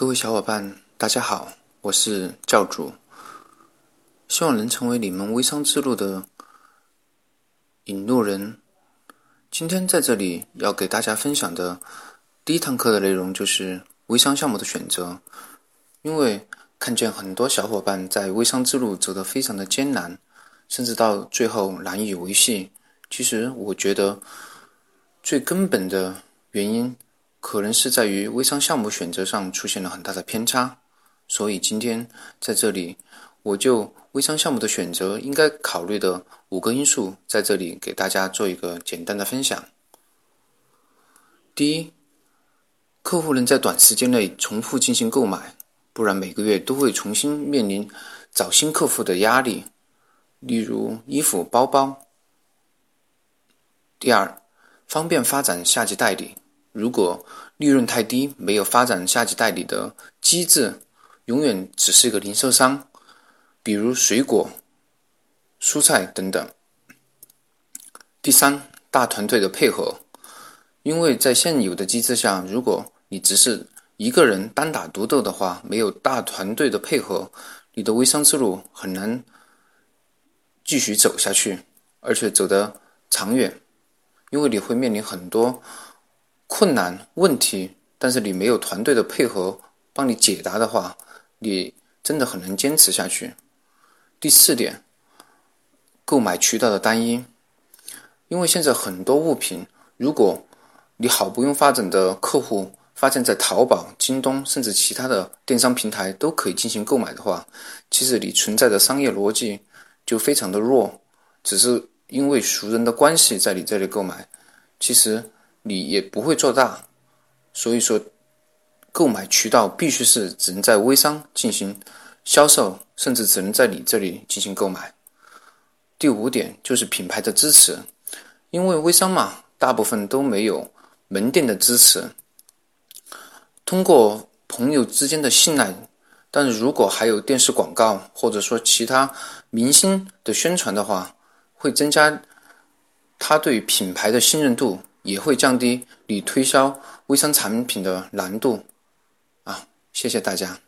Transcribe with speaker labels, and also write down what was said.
Speaker 1: 各位小伙伴，大家好，我是教主，希望能成为你们微商之路的引路人。今天在这里要给大家分享的第一堂课的内容就是微商项目的选择。因为看见很多小伙伴在微商之路走得非常的艰难，甚至到最后难以维系。其实我觉得最根本的原因。可能是在于微商项目选择上出现了很大的偏差，所以今天在这里，我就微商项目的选择应该考虑的五个因素，在这里给大家做一个简单的分享。第一，客户能在短时间内重复进行购买，不然每个月都会重新面临找新客户的压力，例如衣服、包包。第二，方便发展下级代理。如果利润太低，没有发展下级代理的机制，永远只是一个零售商，比如水果、蔬菜等等。第三，大团队的配合，因为在现有的机制下，如果你只是一个人单打独斗的话，没有大团队的配合，你的微商之路很难继续走下去，而且走得长远，因为你会面临很多。困难问题，但是你没有团队的配合帮你解答的话，你真的很难坚持下去。第四点，购买渠道的单一，因为现在很多物品，如果你好不容易发展的客户发现，在淘宝、京东甚至其他的电商平台都可以进行购买的话，其实你存在的商业逻辑就非常的弱，只是因为熟人的关系在你这里购买，其实。你也不会做大，所以说，购买渠道必须是只能在微商进行销售，甚至只能在你这里进行购买。第五点就是品牌的支持，因为微商嘛，大部分都没有门店的支持，通过朋友之间的信赖，但是如果还有电视广告或者说其他明星的宣传的话，会增加他对品牌的信任度。也会降低你推销微商产品的难度，啊，谢谢大家。